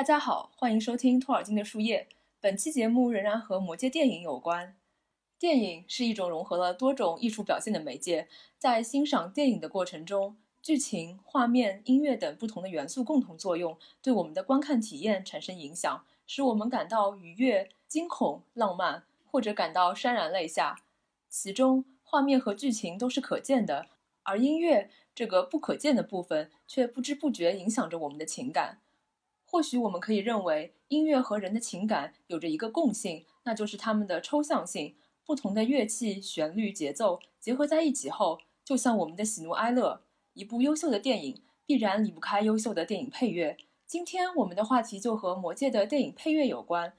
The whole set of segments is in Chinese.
大家好，欢迎收听托尔金的树叶。本期节目仍然和魔戒电影有关。电影是一种融合了多种艺术表现的媒介，在欣赏电影的过程中，剧情、画面、音乐等不同的元素共同作用，对我们的观看体验产生影响，使我们感到愉悦、惊恐、浪漫，或者感到潸然泪下。其中，画面和剧情都是可见的，而音乐这个不可见的部分却不知不觉影响着我们的情感。或许我们可以认为，音乐和人的情感有着一个共性，那就是它们的抽象性。不同的乐器、旋律、节奏结合在一起后，就像我们的喜怒哀乐。一部优秀的电影必然离不开优秀的电影配乐。今天我们的话题就和《魔戒》的电影配乐有关。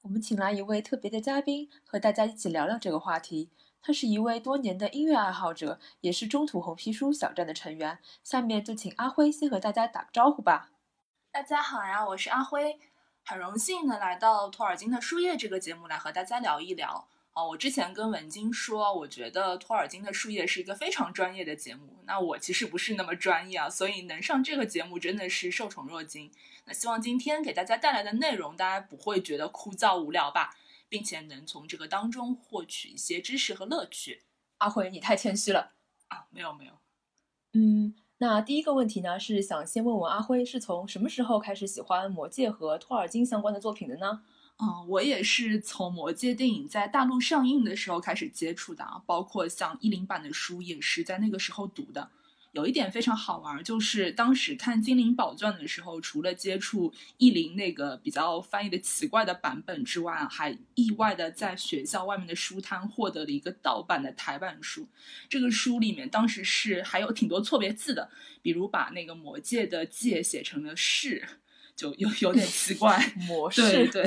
我们请来一位特别的嘉宾，和大家一起聊聊这个话题。他是一位多年的音乐爱好者，也是中土红皮书小站的成员。下面就请阿辉先和大家打个招呼吧。大家好呀，我是阿辉，很荣幸能来到托尔金的树叶这个节目来和大家聊一聊。哦，我之前跟文晶说，我觉得托尔金的树叶是一个非常专业的节目。那我其实不是那么专业啊，所以能上这个节目真的是受宠若惊。那希望今天给大家带来的内容，大家不会觉得枯燥无聊吧，并且能从这个当中获取一些知识和乐趣。阿辉，你太谦虚了啊！没有没有，嗯。那第一个问题呢，是想先问问阿辉，是从什么时候开始喜欢《魔戒》和托尔金相关的作品的呢？嗯，我也是从《魔戒》电影在大陆上映的时候开始接触的啊，包括像译林版的书也是在那个时候读的。有一点非常好玩，就是当时看《精灵宝钻》的时候，除了接触译林那个比较翻译的奇怪的版本之外，还意外的在学校外面的书摊获得了一个盗版的台版书。这个书里面当时是还有挺多错别字的，比如把那个魔界的界写成了是，就有有点奇怪。魔式对对。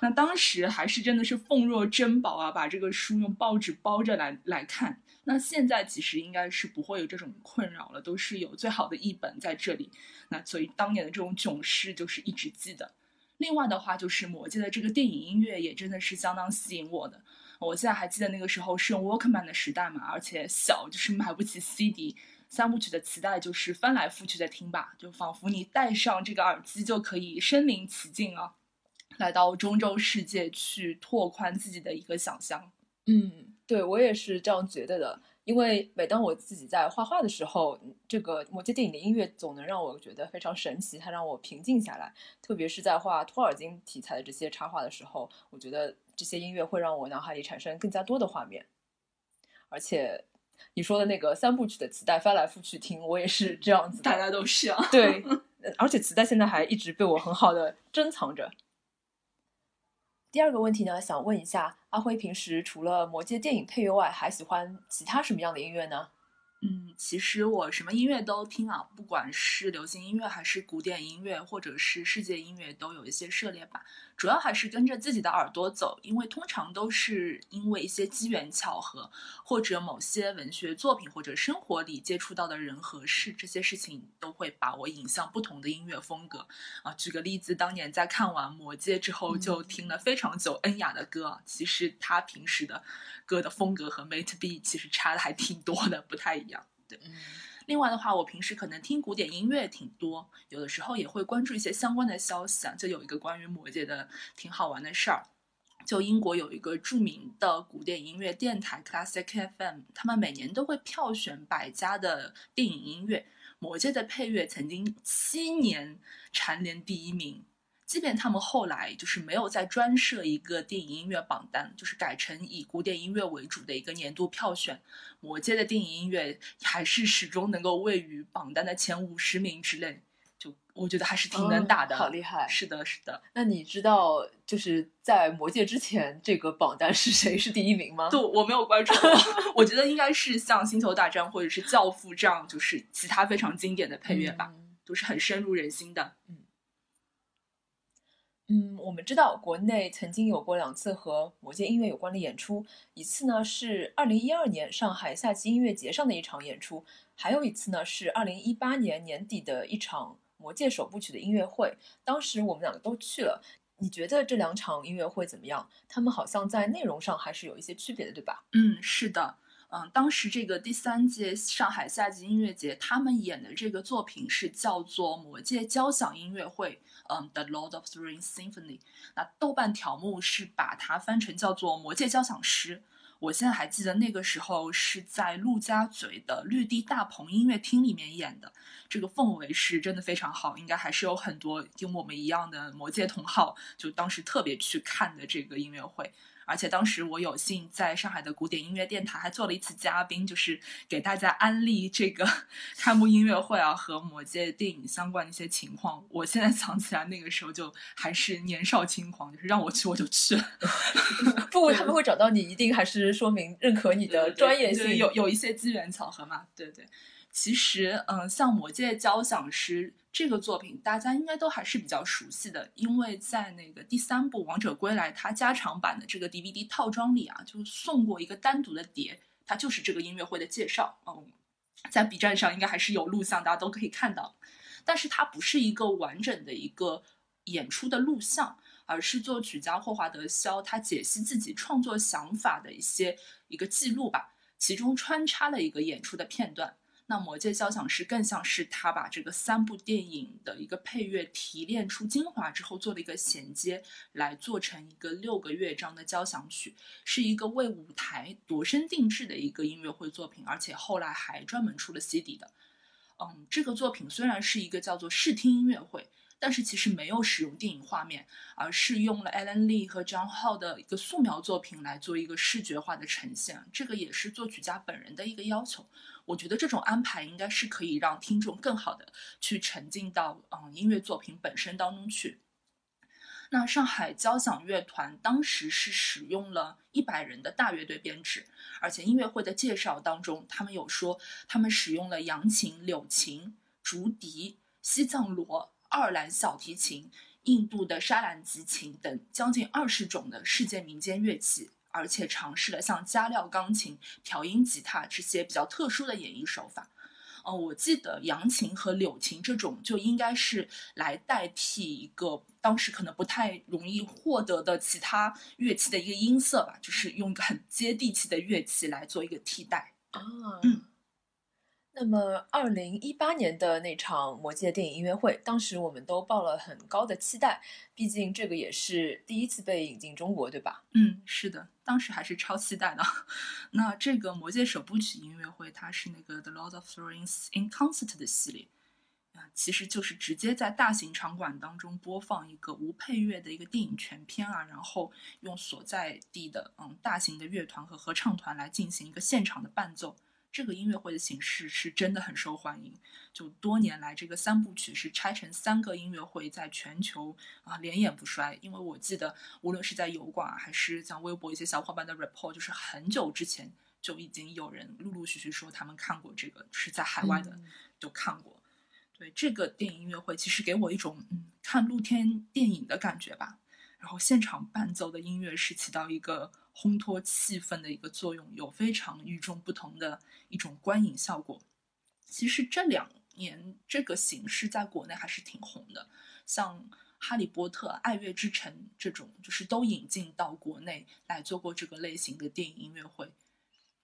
那当时还是真的是奉若珍宝啊，把这个书用报纸包着来来看。那现在其实应该是不会有这种困扰了，都是有最好的译本在这里。那所以当年的这种囧事就是一直记得。另外的话，就是《魔戒》的这个电影音乐也真的是相当吸引我的。我现在还记得那个时候是用 Walkman 的时代嘛，而且小就是买不起 CD，三部曲的磁带就是翻来覆去的听吧，就仿佛你戴上这个耳机就可以身临其境啊，来到中州世界去拓宽自己的一个想象。嗯。对我也是这样觉得的，因为每当我自己在画画的时候，这个魔戒电影的音乐总能让我觉得非常神奇，它让我平静下来。特别是在画托尔金题材的这些插画的时候，我觉得这些音乐会让我脑海里产生更加多的画面。而且你说的那个三部曲的磁带翻来覆去听，我也是这样子，大家都是啊。对，而且磁带现在还一直被我很好的珍藏着。第二个问题呢，想问一下阿辉，平时除了魔戒电影配乐外，还喜欢其他什么样的音乐呢？嗯，其实我什么音乐都听啊，不管是流行音乐还是古典音乐，或者是世界音乐，都有一些涉猎吧。主要还是跟着自己的耳朵走，因为通常都是因为一些机缘巧合，或者某些文学作品或者生活里接触到的人和事，这些事情都会把我引向不同的音乐风格。啊，举个例子，当年在看完《魔戒》之后，就听了非常久恩雅的歌。其实他平时的歌的风格和 Mate B 其实差的还挺多的，不太一样。对。另外的话，我平时可能听古典音乐挺多，有的时候也会关注一些相关的消息啊。就有一个关于魔戒的挺好玩的事儿，就英国有一个著名的古典音乐电台 Classic FM，他们每年都会票选百家的电影音乐，魔戒的配乐曾经七年蝉联第一名。即便他们后来就是没有再专设一个电影音乐榜单，就是改成以古典音乐为主的一个年度票选，魔界的电影音乐还是始终能够位于榜单的前五十名之内，就我觉得还是挺能打的，好厉害。是的，是的。那你知道就是在魔戒之前这个榜单是谁是第一名吗？就我没有关注，我觉得应该是像星球大战或者是教父这样，就是其他非常经典的配乐吧，都是很深入人心的。嗯。嗯，我们知道国内曾经有过两次和魔界音乐有关的演出，一次呢是二零一二年上海夏季音乐节上的一场演出，还有一次呢是二零一八年年底的一场魔界首部曲的音乐会。当时我们两个都去了，你觉得这两场音乐会怎么样？他们好像在内容上还是有一些区别的，对吧？嗯，是的。嗯，当时这个第三届上海夏季音乐节，他们演的这个作品是叫做《魔界交响音乐会》，嗯，《The Lord of the Rings Symphony》。那豆瓣条目是把它翻成叫做《魔界交响诗》。我现在还记得那个时候是在陆家嘴的绿地大棚音乐厅里面演的，这个氛围是真的非常好，应该还是有很多跟我们一样的魔界同好，就当时特别去看的这个音乐会。而且当时我有幸在上海的古典音乐电台还做了一次嘉宾，就是给大家安利这个 开幕音乐会啊和魔戒电影相关的一些情况。我现在想起来那个时候就还是年少轻狂，就是让我去我就去了。不，他们会找到你，一定还是说明认可你的专业性，有有一些机缘巧合嘛？对对。其实，嗯，像《魔戒交响诗》这个作品，大家应该都还是比较熟悉的，因为在那个第三部《王者归来》它加长版的这个 DVD 套装里啊，就送过一个单独的碟，它就是这个音乐会的介绍。嗯，在 B 站上应该还是有录像，大家都可以看到。但是它不是一个完整的一个演出的录像，而是作曲家霍华德·肖他解析自己创作想法的一些一个记录吧，其中穿插了一个演出的片段。那《魔戒交响诗》更像是他把这个三部电影的一个配乐提炼出精华之后做了一个衔接，来做成一个六个乐章的交响曲，是一个为舞台度身定制的一个音乐会作品，而且后来还专门出了 CD 的。嗯，这个作品虽然是一个叫做视听音乐会。但是其实没有使用电影画面，而是用了 Alan Lee 和 John Hall 的一个素描作品来做一个视觉化的呈现。这个也是作曲家本人的一个要求。我觉得这种安排应该是可以让听众更好的去沉浸到嗯音乐作品本身当中去。那上海交响乐团当时是使用了一百人的大乐队编制，而且音乐会的介绍当中，他们有说他们使用了扬琴、柳琴、竹笛、西藏锣。爱尔兰小提琴、印度的沙兰吉琴等将近二十种的世界民间乐器，而且尝试了像加料钢琴、调音吉他这些比较特殊的演绎手法。哦，我记得扬琴和柳琴这种就应该是来代替一个当时可能不太容易获得的其他乐器的一个音色吧，就是用一个很接地气的乐器来做一个替代。啊，嗯。那么，二零一八年的那场《魔戒》电影音乐会，当时我们都抱了很高的期待，毕竟这个也是第一次被引进中国，对吧？嗯，是的，当时还是超期待的。那这个《魔戒》首部曲音乐会，它是那个《The Lord of the Rings in Concert》的系列啊，其实就是直接在大型场馆当中播放一个无配乐的一个电影全片啊，然后用所在地的嗯大型的乐团和合唱团来进行一个现场的伴奏。这个音乐会的形式是真的很受欢迎，就多年来这个三部曲是拆成三个音乐会，在全球啊连演不衰。因为我记得，无论是在油管还是像微博一些小伙伴的 report，就是很久之前就已经有人陆陆续续说他们看过这个，是在海外的都看过。对这个电影音乐会，其实给我一种嗯看露天电影的感觉吧。然后现场伴奏的音乐是起到一个。烘托气氛的一个作用，有非常与众不同的一种观影效果。其实这两年这个形式在国内还是挺红的，像《哈利波特》《爱乐之城》这种，就是都引进到国内来做过这个类型的电影音乐会。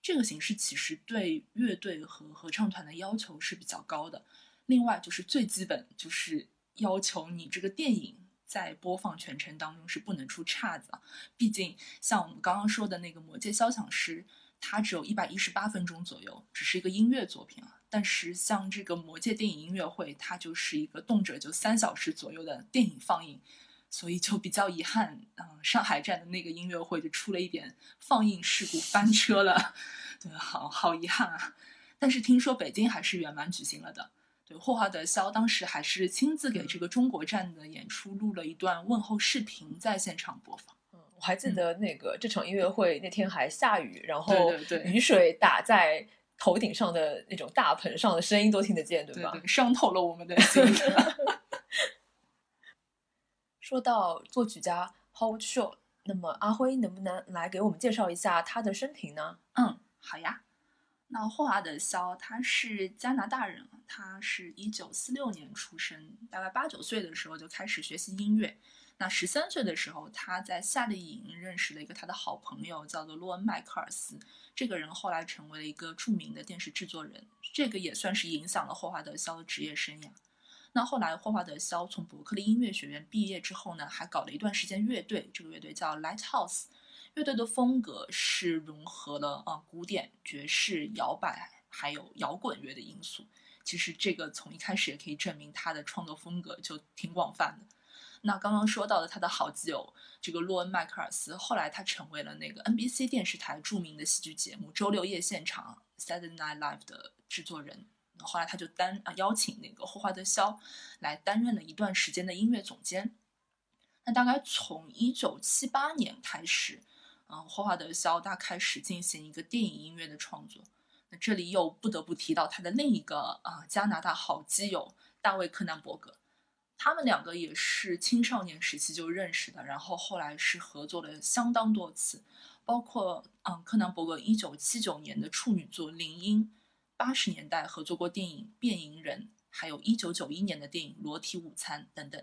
这个形式其实对乐队和合唱团的要求是比较高的。另外就是最基本就是要求你这个电影。在播放全程当中是不能出岔子啊，毕竟像我们刚刚说的那个《魔戒交响诗》，它只有一百一十八分钟左右，只是一个音乐作品啊。但是像这个《魔戒电影音乐会》，它就是一个动辄就三小时左右的电影放映，所以就比较遗憾，嗯，上海站的那个音乐会就出了一点放映事故翻车了，对，好好遗憾啊。但是听说北京还是圆满举行了的。对，霍华德·肖当时还是亲自给这个中国站的演出录了一段问候视频，在现场播放。嗯，我还记得那个这场音乐会那天还下雨，然后雨水打在头顶上的那种大盆上的声音都听得见，对吧？伤透了我们的心。说到作曲家 Howard Shore，那么阿辉能不能来给我们介绍一下他的生平呢？嗯，好呀。那霍华德·肖他是加拿大人，他是一九四六年出生，大概八九岁的时候就开始学习音乐。那十三岁的时候，他在夏令营认识了一个他的好朋友，叫做洛恩·麦克尔斯。这个人后来成为了一个著名的电视制作人，这个也算是影响了霍华德·肖的职业生涯。那后来，霍华德·肖从伯克利音乐学院毕业之后呢，还搞了一段时间乐队，这个乐队叫 Lighthouse。乐队的风格是融合了啊古典、爵士、摇摆还有摇滚乐的因素。其实这个从一开始也可以证明他的创作风格就挺广泛的。那刚刚说到的他的好基友这个洛恩·麦克尔斯，后来他成为了那个 NBC 电视台著名的戏剧节目《周六夜现场》（Saturday Night Live） 的制作人。后来他就担啊邀请那个霍华德·肖来担任了一段时间的音乐总监。那大概从一九七八年开始，嗯，霍华德·肖大开始进行一个电影音乐的创作。那这里又不得不提到他的另一个啊加拿大好基友大卫·柯南伯格。他们两个也是青少年时期就认识的，然后后来是合作了相当多次，包括嗯，柯南伯格一九七九年的处女作《林荫》，八十年代合作过电影《变蝇人》，还有一九九一年的电影《裸体午餐》等等。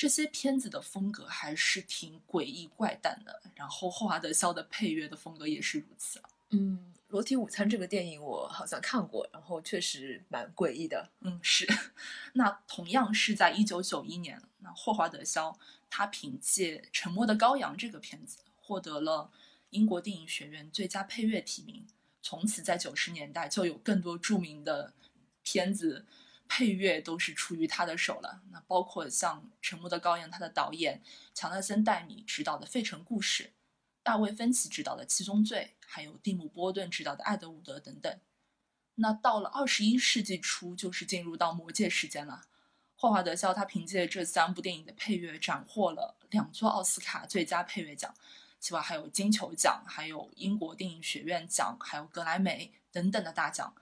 这些片子的风格还是挺诡异怪诞的，然后霍华德·肖的配乐的风格也是如此。嗯。《裸体午餐》这个电影我好像看过，然后确实蛮诡异的。嗯，是。那同样是在一九九一年，那霍华德·肖他凭借《沉默的羔羊》这个片子获得了英国电影学院最佳配乐提名。从此，在九十年代就有更多著名的片子配乐都是出于他的手了。那包括像《沉默的羔羊》，他的导演乔纳森·戴米执导的《费城故事》。大卫·芬奇执导的《七宗罪》，还有蒂姆·波顿执导的《爱德伍德》等等。那到了二十一世纪初，就是进入到魔戒时间了。霍华德·肖他凭借这三部电影的配乐，斩获了两座奥斯卡最佳配乐奖，此外还有金球奖、还有英国电影学院奖、还有格莱美等等的大奖。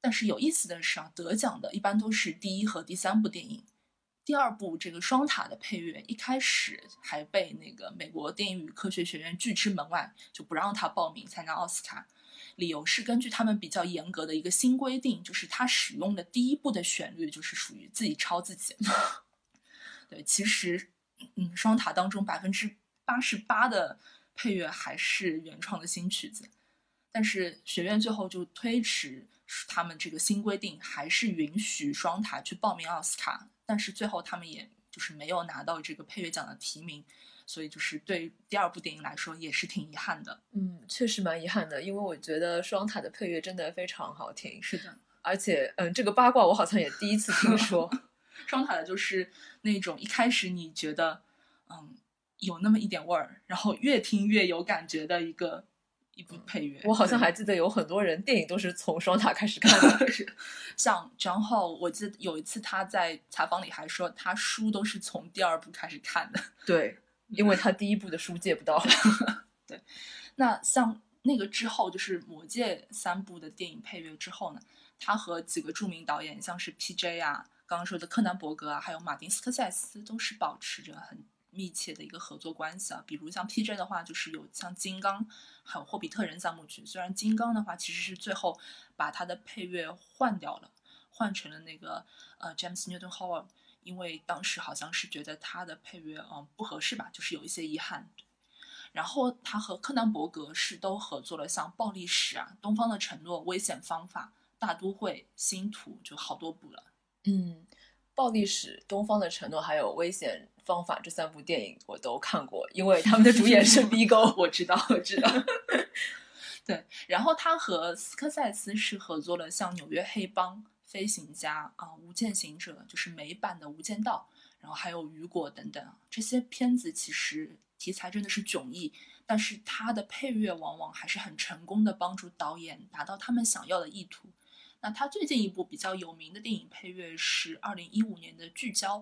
但是有意思的是啊，得奖的一般都是第一和第三部电影。第二部这个双塔的配乐一开始还被那个美国电影与科学学院拒之门外，就不让他报名参加奥斯卡。理由是根据他们比较严格的一个新规定，就是他使用的第一部的旋律就是属于自己抄自己。对，其实，嗯，双塔当中百分之八十八的配乐还是原创的新曲子，但是学院最后就推迟他们这个新规定，还是允许双塔去报名奥斯卡。但是最后他们也就是没有拿到这个配乐奖的提名，所以就是对第二部电影来说也是挺遗憾的。嗯，确实蛮遗憾的，因为我觉得双塔的配乐真的非常好听。是的，而且嗯，这个八卦我好像也第一次听说。双塔的就是那种一开始你觉得嗯有那么一点味儿，然后越听越有感觉的一个。一部配乐，我好像还记得有很多人电影都是从双塔开始看的。像张浩，我记得有一次他在采访里还说，他书都是从第二部开始看的。对，因为他第一部的书借不到。对，那像那个之后，就是《魔戒》三部的电影配乐之后呢，他和几个著名导演，像是 P.J. 啊，刚刚说的柯南·伯格啊，还有马丁·斯科塞斯，都是保持着很。密切的一个合作关系啊，比如像 P.J. 的话，就是有像《金刚》还有《霍比特人》三部曲。虽然《金刚》的话其实是最后把他的配乐换掉了，换成了那个呃 James Newton Howard，因为当时好像是觉得他的配乐嗯不合适吧，就是有一些遗憾。然后他和柯南·伯格是都合作了，像《暴力史》啊，《东方的承诺》、《危险方法》、《大都会》、《星图》，就好多部了。嗯。暴力史、东方的承诺还有危险方法这三部电影我都看过，因为他们的主演是 B 沟，我知道，我知道。对，然后他和斯科塞斯是合作了像《纽约黑帮》、《飞行家》啊，《无间行者》就是美版的《无间道》，然后还有《雨果》等等这些片子，其实题材真的是迥异，但是他的配乐往往还是很成功的帮助导演达到他们想要的意图。那他最近一部比较有名的电影配乐是二零一五年的《聚焦》，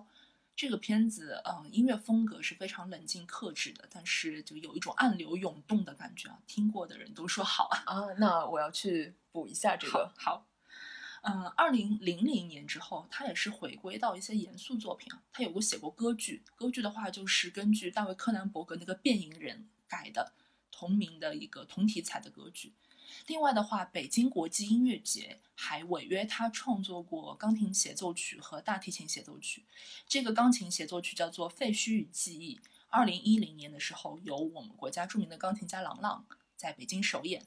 这个片子，嗯，音乐风格是非常冷静克制的，但是就有一种暗流涌动的感觉啊。听过的人都说好啊。啊，那我要去补一下这个。好，嗯，二零零零年之后，他也是回归到一些严肃作品啊。他有过写过歌剧，歌剧的话就是根据大卫柯南伯格那个《变蝇人》改的同名的一个同题材的歌剧。另外的话，北京国际音乐节还违约他创作过钢琴协奏曲和大提琴协奏曲。这个钢琴协奏曲叫做《废墟与记忆》，二零一零年的时候由我们国家著名的钢琴家郎朗在北京首演。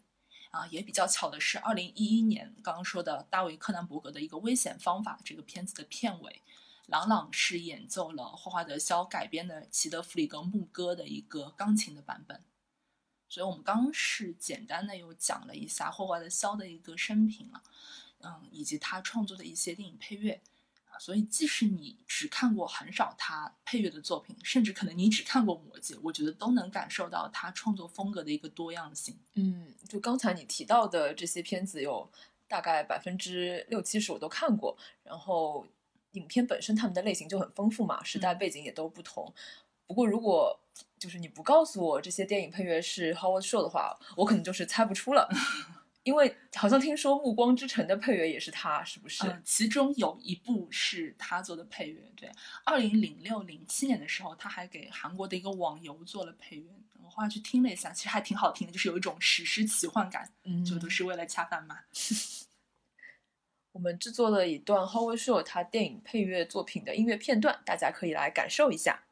啊，也比较巧的是，二零一一年刚刚说的大卫柯南伯格的一个《危险方法》这个片子的片尾，郎朗是演奏了霍华德肖改编的齐德弗里格牧歌的一个钢琴的版本。所以，我们刚是简单的又讲了一下霍华德肖的一个生平了，嗯，以及他创作的一些电影配乐啊。所以，即使你只看过很少他配乐的作品，甚至可能你只看过《魔戒》，我觉得都能感受到他创作风格的一个多样性。嗯，就刚才你提到的这些片子，有大概百分之六七十我都看过。然后，影片本身他们的类型就很丰富嘛，时代背景也都不同。不过，如果就是你不告诉我这些电影配乐是 Howard Shore 的话，我可能就是猜不出了。因为好像听说《暮光之城》的配乐也是他，是不是？嗯，其中有一部是他做的配乐。对，二零零六零七年的时候，他还给韩国的一个网游做了配乐。我后来去听了一下，其实还挺好听的，就是有一种史诗奇幻感。嗯，就都是为了恰饭嘛。我们制作了一段 Howard Shore 他电影配乐作品的音乐片段，大家可以来感受一下。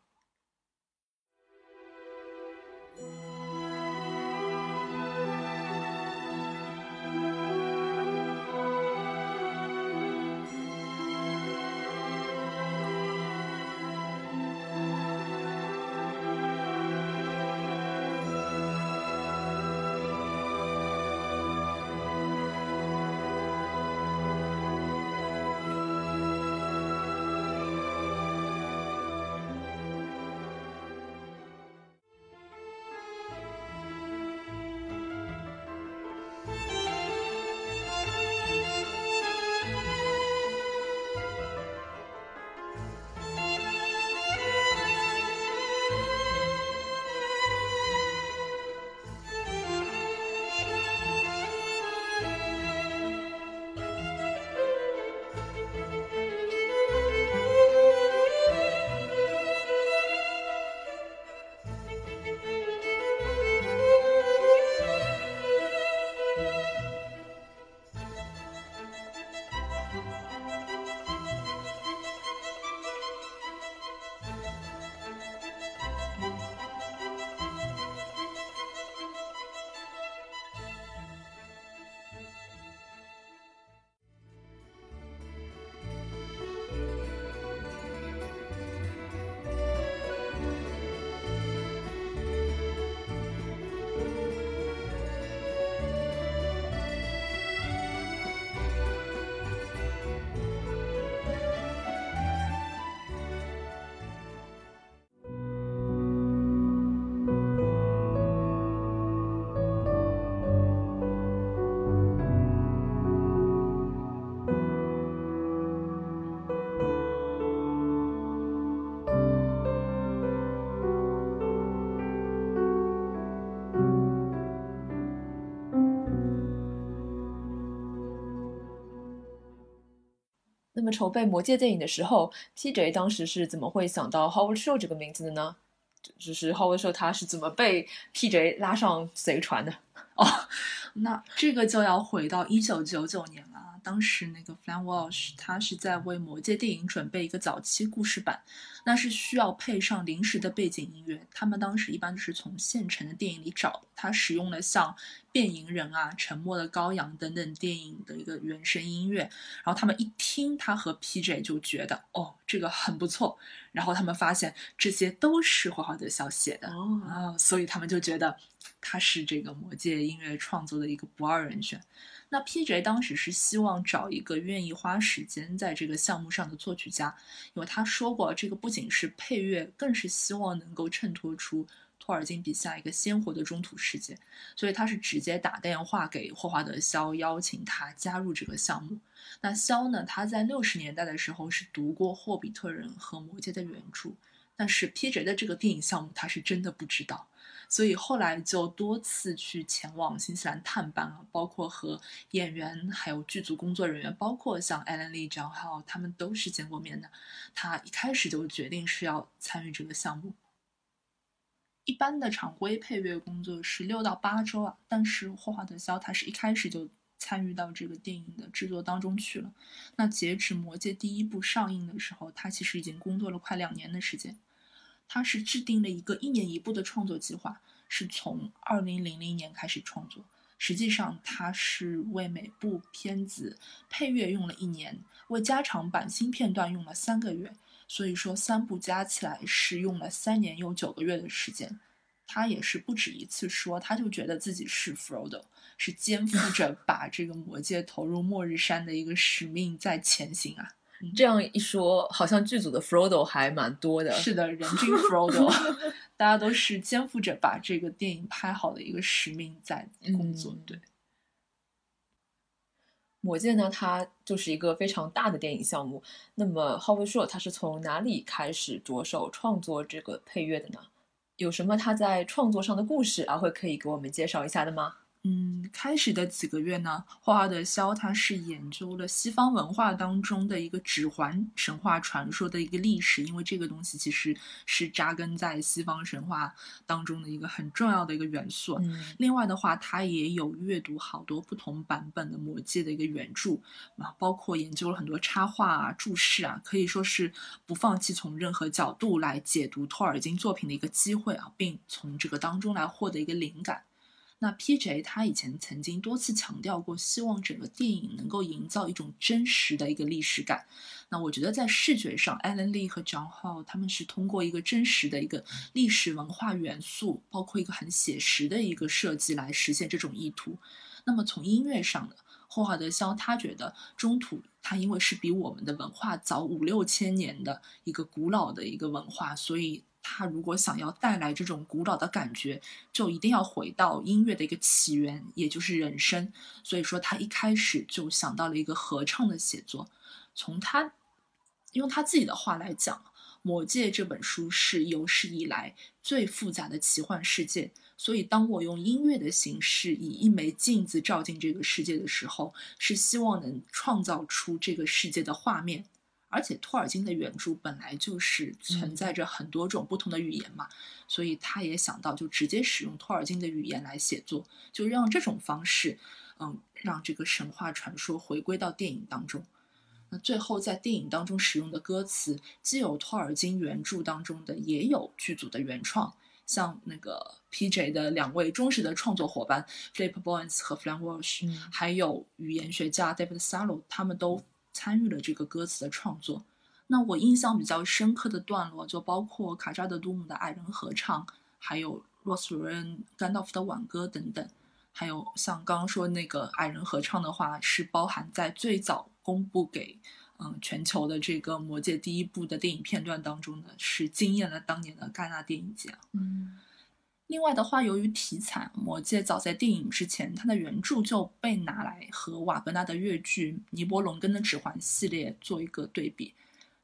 筹备《魔戒》电影的时候，PJ 当时是怎么会想到 Howard Show 这个名字的呢？就是 Howard Show 他是怎么被 PJ 拉上贼船的？哦，那这个就要回到一九九九年了。当时那个 Flan Walsh 他是在为《魔戒》电影准备一个早期故事版，那是需要配上临时的背景音乐。他们当时一般都是从现成的电影里找，他使用了像《变蝇人》啊、《沉默的羔羊》等等电影的一个原声音乐。然后他们一听他和 PJ 就觉得，哦，这个很不错。然后他们发现这些都是霍华德肖写的哦，所以他们就觉得他是这个《魔戒》音乐创作的一个不二人选。那 P.J. 当时是希望找一个愿意花时间在这个项目上的作曲家，因为他说过，这个不仅是配乐，更是希望能够衬托出托尔金笔下一个鲜活的中土世界。所以他是直接打电话给霍华德·肖，邀请他加入这个项目。那肖呢，他在六十年代的时候是读过《霍比特人》和《魔戒》的原著，但是 P.J. 的这个电影项目他是真的不知道。所以后来就多次去前往新西兰探班啊，包括和演员、还有剧组工作人员，包括像艾伦·利、张浩，他们都是见过面的。他一开始就决定是要参与这个项目。一般的常规配乐工作是六到八周啊，但是霍华德·肖他是一开始就参与到这个电影的制作当中去了。那截止《魔戒》第一部上映的时候，他其实已经工作了快两年的时间。他是制定了一个一年一部的创作计划，是从二零零零年开始创作。实际上，他是为每部片子配乐用了一年，为加长版新片段用了三个月。所以说，三部加起来是用了三年又九个月的时间。他也是不止一次说，他就觉得自己是 Frodo，是肩负着把这个魔戒投入末日山的一个使命在前行啊。这样一说，好像剧组的 Frodo 还蛮多的。是的，人均 Frodo，大家都是肩负着把这个电影拍好的一个使命在工作。对。魔戒呢，它就是一个非常大的电影项目。那么，Howard Shore 他是从哪里开始着手创作这个配乐的呢？有什么他在创作上的故事，啊，会可以给我们介绍一下的吗？嗯，开始的几个月呢，霍华德·肖他是研究了西方文化当中的一个指环神话传说的一个历史，因为这个东西其实是扎根在西方神话当中的一个很重要的一个元素。嗯，另外的话，他也有阅读好多不同版本的《魔戒》的一个原著啊，包括研究了很多插画啊、注释啊，可以说是不放弃从任何角度来解读托尔金作品的一个机会啊，并从这个当中来获得一个灵感。那 P.J. 他以前曾经多次强调过，希望整个电影能够营造一种真实的一个历史感。那我觉得在视觉上，Alan Lee 和 John Ho 他们是通过一个真实的一个历史文化元素，包括一个很写实的一个设计来实现这种意图。那么从音乐上呢，霍华德肖他觉得中土它因为是比我们的文化早五六千年的一个古老的一个文化，所以。他如果想要带来这种古老的感觉，就一定要回到音乐的一个起源，也就是人声。所以说，他一开始就想到了一个合唱的写作。从他用他自己的话来讲，《魔戒》这本书是有史以来最复杂的奇幻世界。所以，当我用音乐的形式，以一枚镜子照进这个世界的时候，是希望能创造出这个世界的画面。而且托尔金的原著本来就是存在着很多种不同的语言嘛，所以他也想到就直接使用托尔金的语言来写作，就让这种方式，嗯，让这个神话传说回归到电影当中。那最后在电影当中使用的歌词，既有托尔金原著当中的，也有剧组的原创。像那个 P.J. 的两位忠实的创作伙伴 Flip Boyens 和 Flan Walsh，还有语言学家 David Salo，他们都。参与了这个歌词的创作，那我印象比较深刻的段落就包括卡扎德杜姆的矮人合唱，还有洛斯鲁恩甘道夫的挽歌等等，还有像刚刚说那个矮人合唱的话，是包含在最早公布给嗯全球的这个魔戒第一部的电影片段当中的，是惊艳了当年的戛纳电影节。嗯。另外的话，由于题材《魔戒》早在电影之前，它的原著就被拿来和瓦格纳的越剧《尼伯龙根的指环》系列做一个对比。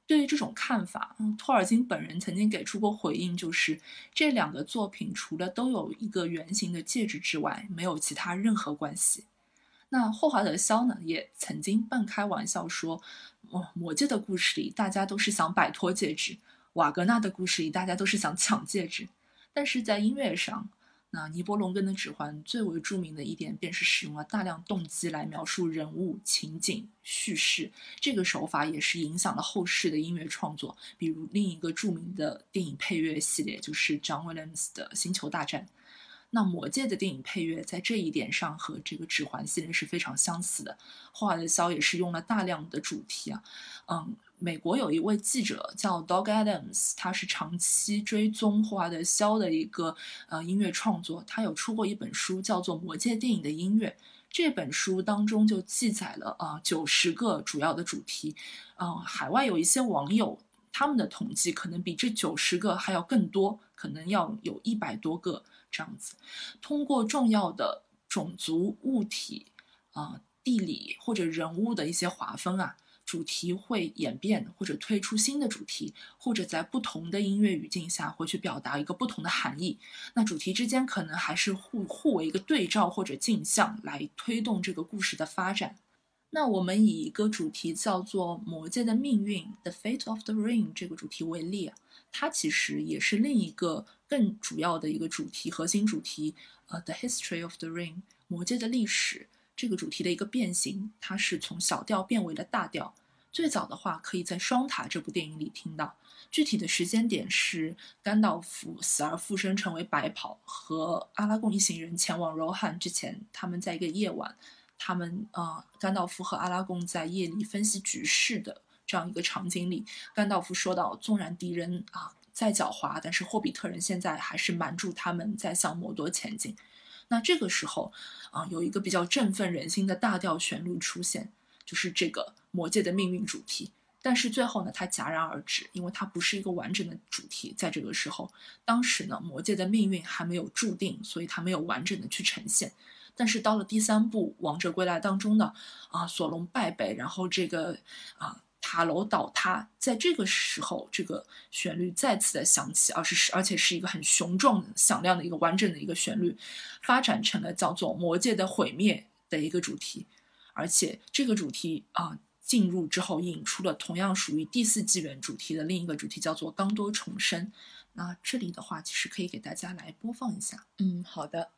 对于这种看法，托尔金本人曾经给出过回应，就是这两个作品除了都有一个圆形的戒指之外，没有其他任何关系。那霍华德·肖呢，也曾经半开玩笑说：“哦，魔戒的故事里，大家都是想摆脱戒指；瓦格纳的故事里，大家都是想抢戒指。”但是在音乐上，那尼伯龙根的指环最为著名的一点，便是使用了大量动机来描述人物、情景、叙事。这个手法也是影响了后世的音乐创作，比如另一个著名的电影配乐系列，就是 John Williams 的《星球大战》。那《魔戒》的电影配乐在这一点上和这个指环系列是非常相似的。霍华德·肖也是用了大量的主题啊，嗯。美国有一位记者叫 Dog Adams，他是长期追踪霍华德·肖的一个呃音乐创作。他有出过一本书，叫做《魔戒电影的音乐》。这本书当中就记载了啊九十个主要的主题。嗯，海外有一些网友他们的统计可能比这九十个还要更多，可能要有一百多个这样子。通过重要的种族、物体、啊地理或者人物的一些划分啊。主题会演变，或者推出新的主题，或者在不同的音乐语境下会去表达一个不同的含义。那主题之间可能还是互互为一个对照或者镜像，来推动这个故事的发展。那我们以一个主题叫做《魔戒的命运》（The Fate of the Ring） 这个主题为例，它其实也是另一个更主要的一个主题，核心主题，呃，《The History of the Ring》魔戒的历史这个主题的一个变形，它是从小调变为了大调。最早的话，可以在《双塔》这部电影里听到。具体的时间点是甘道夫死而复生，成为白袍，和阿拉贡一行人前往柔汉之前，他们在一个夜晚。他们啊，甘道夫和阿拉贡在夜里分析局势的这样一个场景里，甘道夫说到：“纵然敌人啊再狡猾，但是霍比特人现在还是瞒住他们在向摩多前进。”那这个时候啊，有一个比较振奋人心的大调旋律出现，就是这个魔界的命运主题。但是最后呢，它戛然而止，因为它不是一个完整的主题。在这个时候，当时呢，魔界的命运还没有注定，所以它没有完整的去呈现。但是到了第三部《王者归来》当中呢，啊，索隆败北，然后这个啊塔楼倒塌，在这个时候，这个旋律再次的响起，而是而且是一个很雄壮、响亮的一个完整的一个旋律，发展成了叫做魔界的毁灭的一个主题，而且这个主题啊进入之后，引出了同样属于第四纪元主题的另一个主题，叫做刚多重生。那这里的话，其实可以给大家来播放一下。嗯，好的。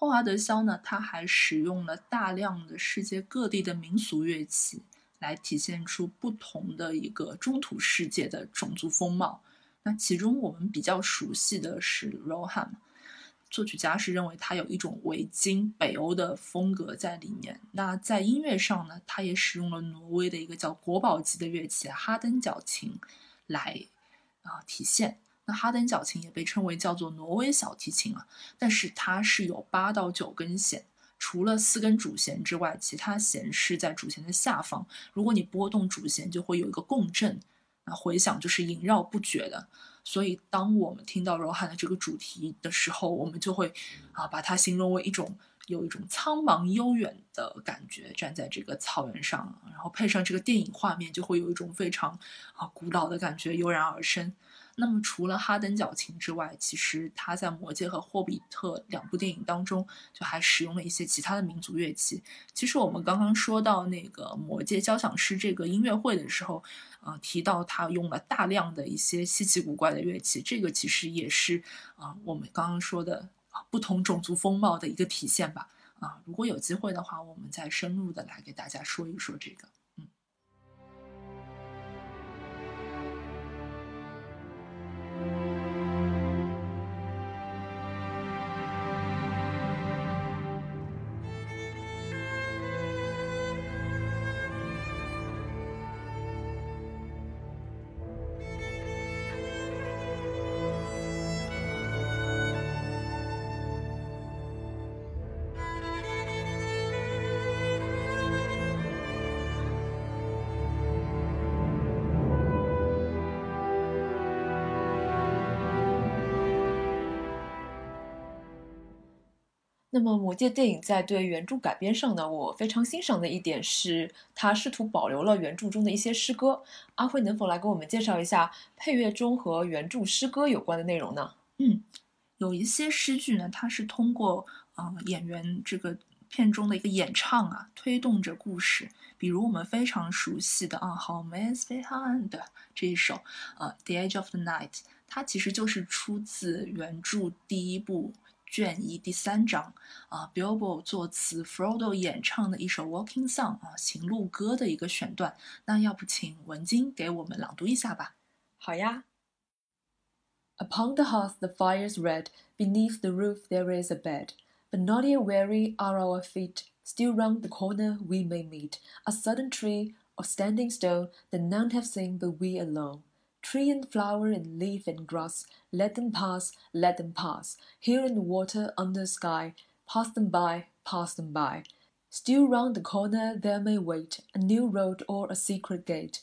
霍华德肖呢，他还使用了大量的世界各地的民俗乐器，来体现出不同的一个中土世界的种族风貌。那其中我们比较熟悉的是 Rohan，作曲家是认为他有一种维京北欧的风格在里面。那在音乐上呢，他也使用了挪威的一个叫国宝级的乐器哈登角琴来啊体现。那哈登角琴也被称为叫做挪威小提琴啊，但是它是有八到九根弦，除了四根主弦之外，其他弦是在主弦的下方。如果你拨动主弦，就会有一个共振，那回响就是萦绕不绝的。所以，当我们听到柔汉的这个主题的时候，我们就会啊把它形容为一种有一种苍茫悠远的感觉，站在这个草原上，然后配上这个电影画面，就会有一种非常啊古老的感觉油然而生。那么除了哈登角琴之外，其实他在《魔戒》和《霍比特》两部电影当中，就还使用了一些其他的民族乐器。其实我们刚刚说到那个《魔戒交响诗》这个音乐会的时候，啊，提到他用了大量的一些稀奇古怪的乐器，这个其实也是啊，我们刚刚说的啊不同种族风貌的一个体现吧。啊，如果有机会的话，我们再深入的来给大家说一说这个。那么，《魔戒》电影在对原著改编上呢，我非常欣赏的一点是，它试图保留了原著中的一些诗歌。阿辉能否来给我们介绍一下配乐中和原著诗歌有关的内容呢？嗯，有一些诗句呢，它是通过呃演员这个片中的一个演唱啊，推动着故事。比如我们非常熟悉的啊，《Home is Behind》这一首，呃，《The Edge of the Night》，它其实就是出自原著第一部。卷一第三章啊，Bilbo 作词，Frodo 演唱的一首 Walking Song 啊，行路歌的一个选段。那要不请文晶给我们朗读一下吧？好呀。Upon the hearth the fire's red, beneath the roof there is a bed. But not yet weary are our feet, still round the corner we may meet a sudden tree or standing stone that none have seen but we alone. Tree and flower and leaf and grass, let them pass, let them pass. Here in the water under the sky, pass them by, pass them by. Still round the corner there may wait a new road or a secret gate.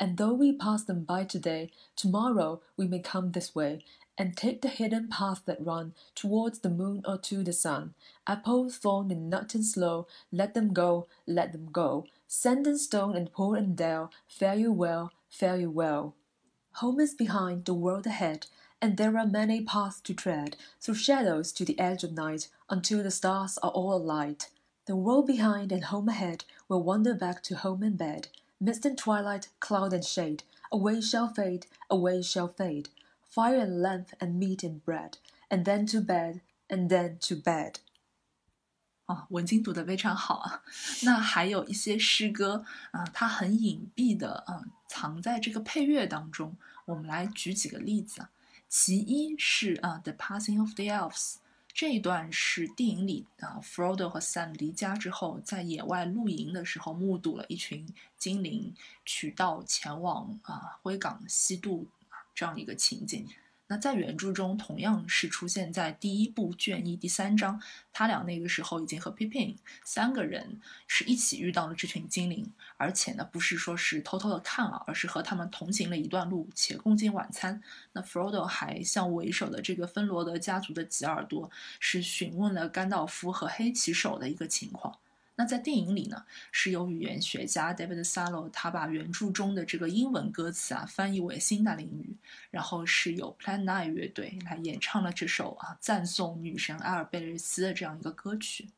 And though we pass them by today, tomorrow we may come this way and take the hidden path that run towards the moon or to the sun. Apple, thorn, and nut and slow, let them go, let them go. Sand and stone and pool and dale, fare you well, fare you well. Home is behind, the world ahead, and there are many paths to tread, through shadows to the edge of night, until the stars are all alight. The world behind and home ahead will wander back to home and bed. Mist and twilight, cloud and shade, away shall fade, away shall fade. Fire and lamp and meat and bread, and then to bed, and then to bed. 啊，文经读的非常好啊。那还有一些诗歌啊，它很隐蔽的，嗯，藏在这个配乐当中。我们来举几个例子啊。其一是啊，《The Passing of the Elves》这一段是电影里啊，Frodo 和 Sam 离家之后，在野外露营的时候，目睹了一群精灵取道前往啊灰港西渡这样一个情景。那在原著中，同样是出现在第一部卷一第三章，他俩那个时候已经和 Pippin 三个人是一起遇到了这群精灵，而且呢，不是说是偷偷的看啊，而是和他们同行了一段路，且共进晚餐。那 Frodo 还向为首的这个芬罗德家族的吉尔多是询问了甘道夫和黑骑手的一个情况。那在电影里呢，是由语言学家 David Salo 他把原著中的这个英文歌词啊翻译为新大林语，然后是由 Plan Nine 乐队来演唱了这首啊赞颂女神阿尔贝雷斯的这样一个歌曲。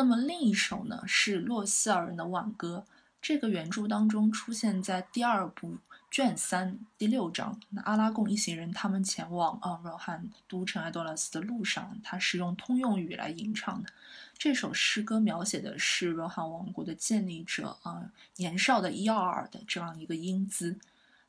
那么另一首呢是洛希尔人的挽歌，这个原著当中出现在第二部卷三第六章。那阿拉贡一行人他们前往啊罗汉都城埃多拉斯的路上，他是用通用语来吟唱的。这首诗歌描写的是罗汉王国的建立者啊年少的伊奥尔的这样一个英姿。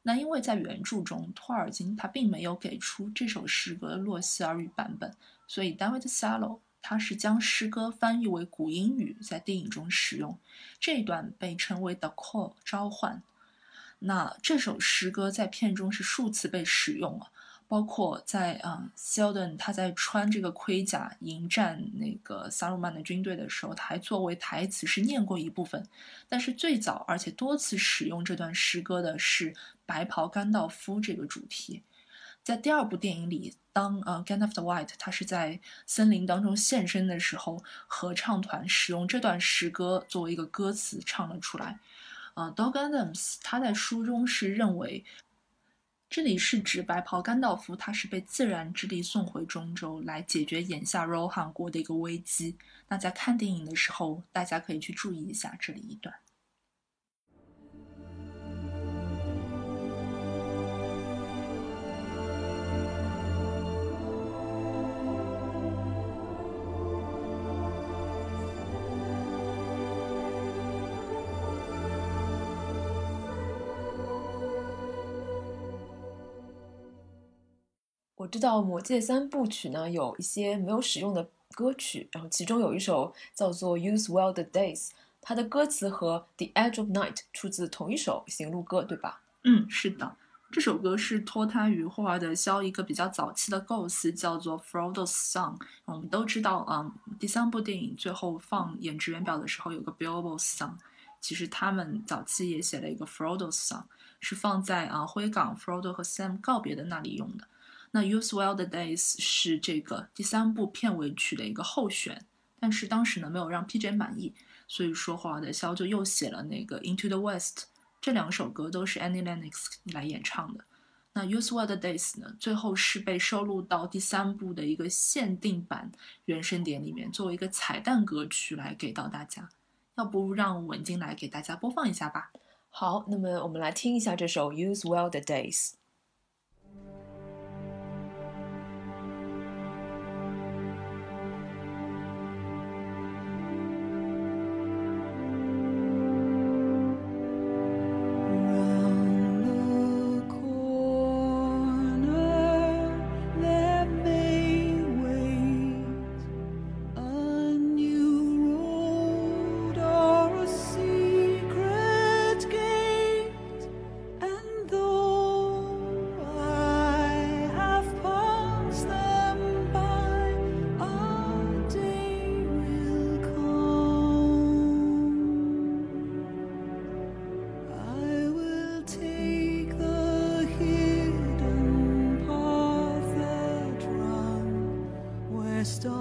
那因为在原著中托尔金他并没有给出这首诗歌的洛希尔语版本，所以 David Salo。他是将诗歌翻译为古英语，在电影中使用这段被称为 “the call” 召唤。那这首诗歌在片中是数次被使用了，包括在啊，Seldon 他在穿这个盔甲迎战那个萨鲁曼的军队的时候，他还作为台词是念过一部分。但是最早而且多次使用这段诗歌的是白袍甘道夫这个主题。在第二部电影里，当呃 Gandalf the White 他是在森林当中现身的时候，合唱团使用这段诗歌作为一个歌词唱了出来。呃，Dog Adams 他在书中是认为，这里是指白袍甘道夫他是被自然之力送回中州来解决眼下 Rohan 国的一个危机。那在看电影的时候，大家可以去注意一下这里一段。知道《魔戒》三部曲呢有一些没有使用的歌曲，然后其中有一首叫做《Use Well the Days》，它的歌词和《The Edge of Night》出自同一首行路歌，对吧？嗯，是的。这首歌是脱胎于霍华德·肖一个比较早期的构思，叫做《Frodo's Song》。我们都知道，嗯，第三部电影最后放演职员表的时候有个 Bilbo's Song，其实他们早期也写了一个 Frodo's Song，是放在啊灰港 Frodo 和 Sam 告别的那里用的。那《Use Well the Days》是这个第三部片尾曲的一个候选，但是当时呢没有让 PJ 满意，所以说华德·肖就又写了那个《Into the West》。这两首歌都是 Annie Lennox 来演唱的。那《Use Well the Days》呢，最后是被收录到第三部的一个限定版原声碟里面，作为一个彩蛋歌曲来给到大家。要不让文静来给大家播放一下吧？好，那么我们来听一下这首《Use Well the Days》。rest on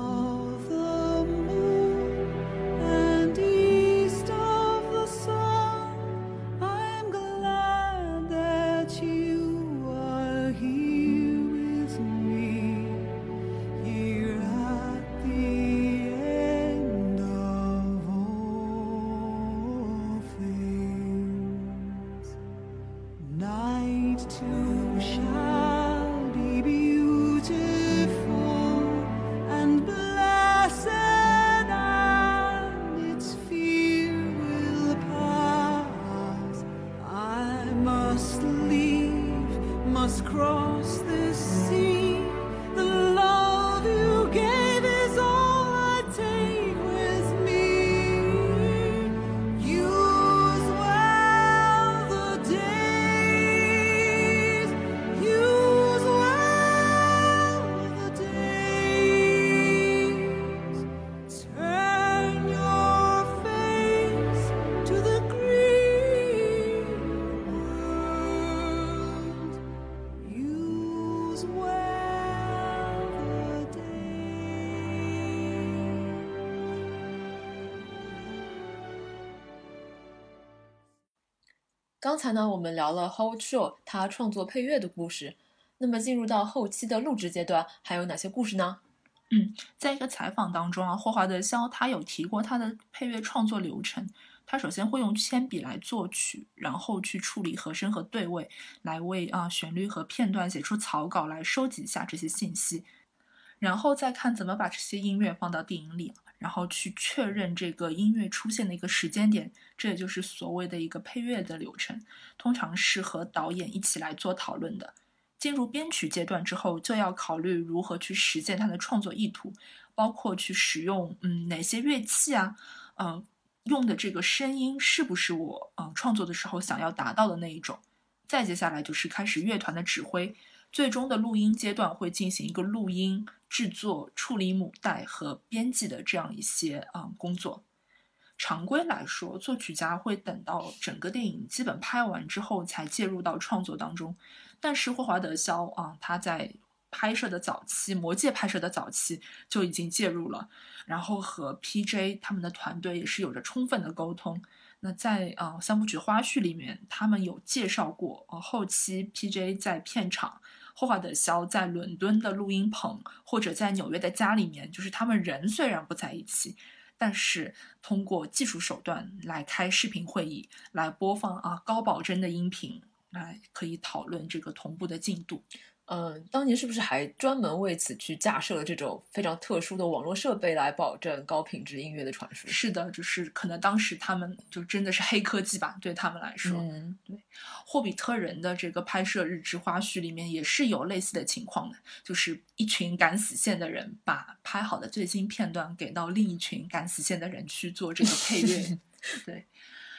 刚才呢，我们聊了 how to 他创作配乐的故事。那么进入到后期的录制阶段，还有哪些故事呢？嗯，在一个采访当中啊，霍华德·肖他有提过他的配乐创作流程。他首先会用铅笔来作曲，然后去处理和声和对位，来为啊旋律和片段写出草稿，来收集一下这些信息，然后再看怎么把这些音乐放到电影里。然后去确认这个音乐出现的一个时间点，这也就是所谓的一个配乐的流程，通常是和导演一起来做讨论的。进入编曲阶段之后，就要考虑如何去实现他的创作意图，包括去使用嗯哪些乐器啊，嗯用的这个声音是不是我嗯创作的时候想要达到的那一种。再接下来就是开始乐团的指挥。最终的录音阶段会进行一个录音、制作、处理母带和编辑的这样一些啊工作。常规来说，作曲家会等到整个电影基本拍完之后才介入到创作当中。但是霍华德·肖啊，他在拍摄的早期，《魔戒》拍摄的早期就已经介入了，然后和 P.J. 他们的团队也是有着充分的沟通。那在啊三部曲花絮里面，他们有介绍过，呃，后期 P.J. 在片场。霍华德·肖在伦敦的录音棚，或者在纽约的家里面，就是他们人虽然不在一起，但是通过技术手段来开视频会议，来播放啊高保真的音频，来可以讨论这个同步的进度。嗯，当年是不是还专门为此去架设了这种非常特殊的网络设备来保证高品质音乐的传输？是的，就是可能当时他们就真的是黑科技吧，对他们来说。嗯，对，霍比特人的这个拍摄日志花絮里面也是有类似的情况的，就是一群赶死线的人把拍好的最新片段给到另一群赶死线的人去做这个配乐。对，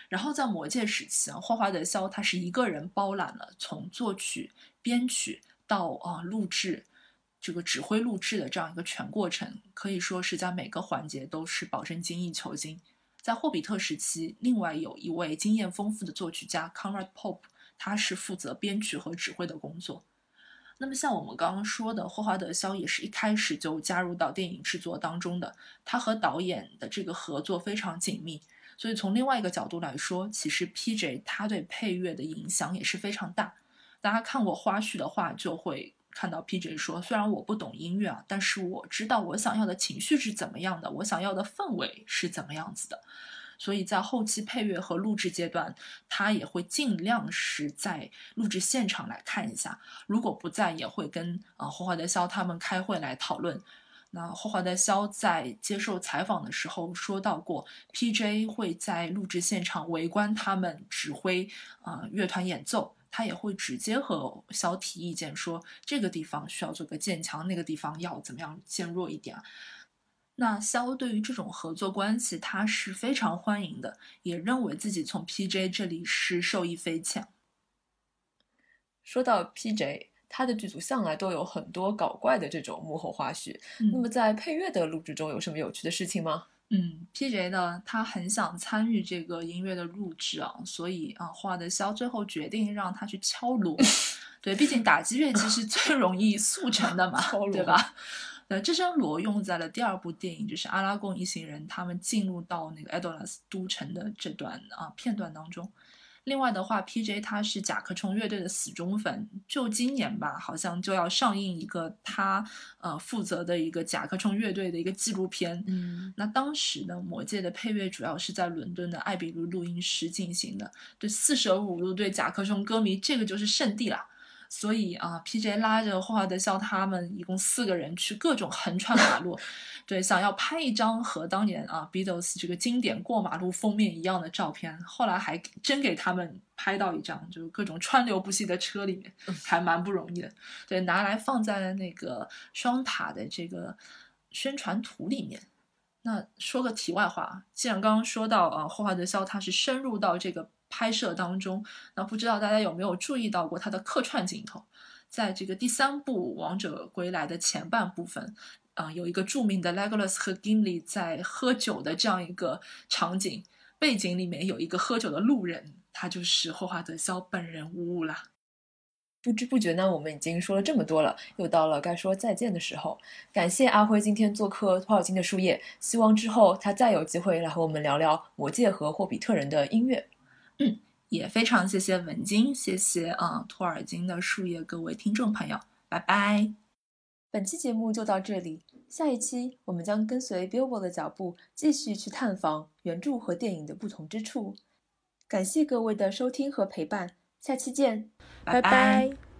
然后在魔戒时期啊，霍华德肖他是一个人包揽了从作曲、编曲。到啊，录制这个指挥录制的这样一个全过程，可以说是在每个环节都是保证精益求精。在霍比特时期，另外有一位经验丰富的作曲家 Conrad Pope，他是负责编曲和指挥的工作。那么像我们刚刚说的，霍华德肖也是一开始就加入到电影制作当中的，他和导演的这个合作非常紧密。所以从另外一个角度来说，其实 P.J. 他对配乐的影响也是非常大。大家看过花絮的话，就会看到 P.J. 说：“虽然我不懂音乐啊，但是我知道我想要的情绪是怎么样的，我想要的氛围是怎么样子的。所以在后期配乐和录制阶段，他也会尽量是在录制现场来看一下。如果不在，也会跟啊霍华德肖他们开会来讨论。那霍华德肖在接受采访的时候说到过，P.J. 会在录制现场围观他们指挥啊乐团演奏。”他也会直接和肖提意见，说这个地方需要做个渐强，那个地方要怎么样渐弱一点。那肖对于这种合作关系，他是非常欢迎的，也认为自己从 P.J. 这里是受益匪浅。说到 P.J.，他的剧组向来都有很多搞怪的这种幕后花絮。那么在配乐的录制中，有什么有趣的事情吗？嗯，P.J. 呢，他很想参与这个音乐的录制啊，所以啊，画的肖最后决定让他去敲锣。对，毕竟打击乐器是最容易速成的嘛，对吧？那，这声锣用在了第二部电影，就是阿拉贡一行人他们进入到那个埃多拉斯都城的这段啊片段当中。另外的话，P.J. 他是甲壳虫乐队的死忠粉，就今年吧，好像就要上映一个他呃负责的一个甲壳虫乐队的一个纪录片。嗯，那当时呢，魔戒的配乐主要是在伦敦的艾比路录音室进行的。对，四舍五入对甲壳虫歌迷，这个就是圣地了。所以啊，P.J. 拉着霍华德肖他们一共四个人去各种横穿马路，对，想要拍一张和当年啊 Beatles 这个经典过马路封面一样的照片。后来还真给他们拍到一张，就是各种川流不息的车里面，还蛮不容易的。对，拿来放在了那个双塔的这个宣传图里面。那说个题外话，既然刚刚说到啊，霍华德肖他是深入到这个。拍摄当中，那不知道大家有没有注意到过他的客串镜头？在这个第三部《王者归来》的前半部分，啊，有一个著名的 Legolas 和 Gimli 在喝酒的这样一个场景，背景里面有一个喝酒的路人，他就是霍华德肖本人呜呜啦。不知不觉呢，我们已经说了这么多了，又到了该说再见的时候。感谢阿辉今天做客托尔金的树叶，希望之后他再有机会来和我们聊聊魔戒和霍比特人的音乐。嗯，也非常谢谢文晶，谢谢啊托尔金的树叶各位听众朋友，拜拜。本期节目就到这里，下一期我们将跟随 Billboard 的脚步，继续去探访原著和电影的不同之处。感谢各位的收听和陪伴，下期见，拜拜。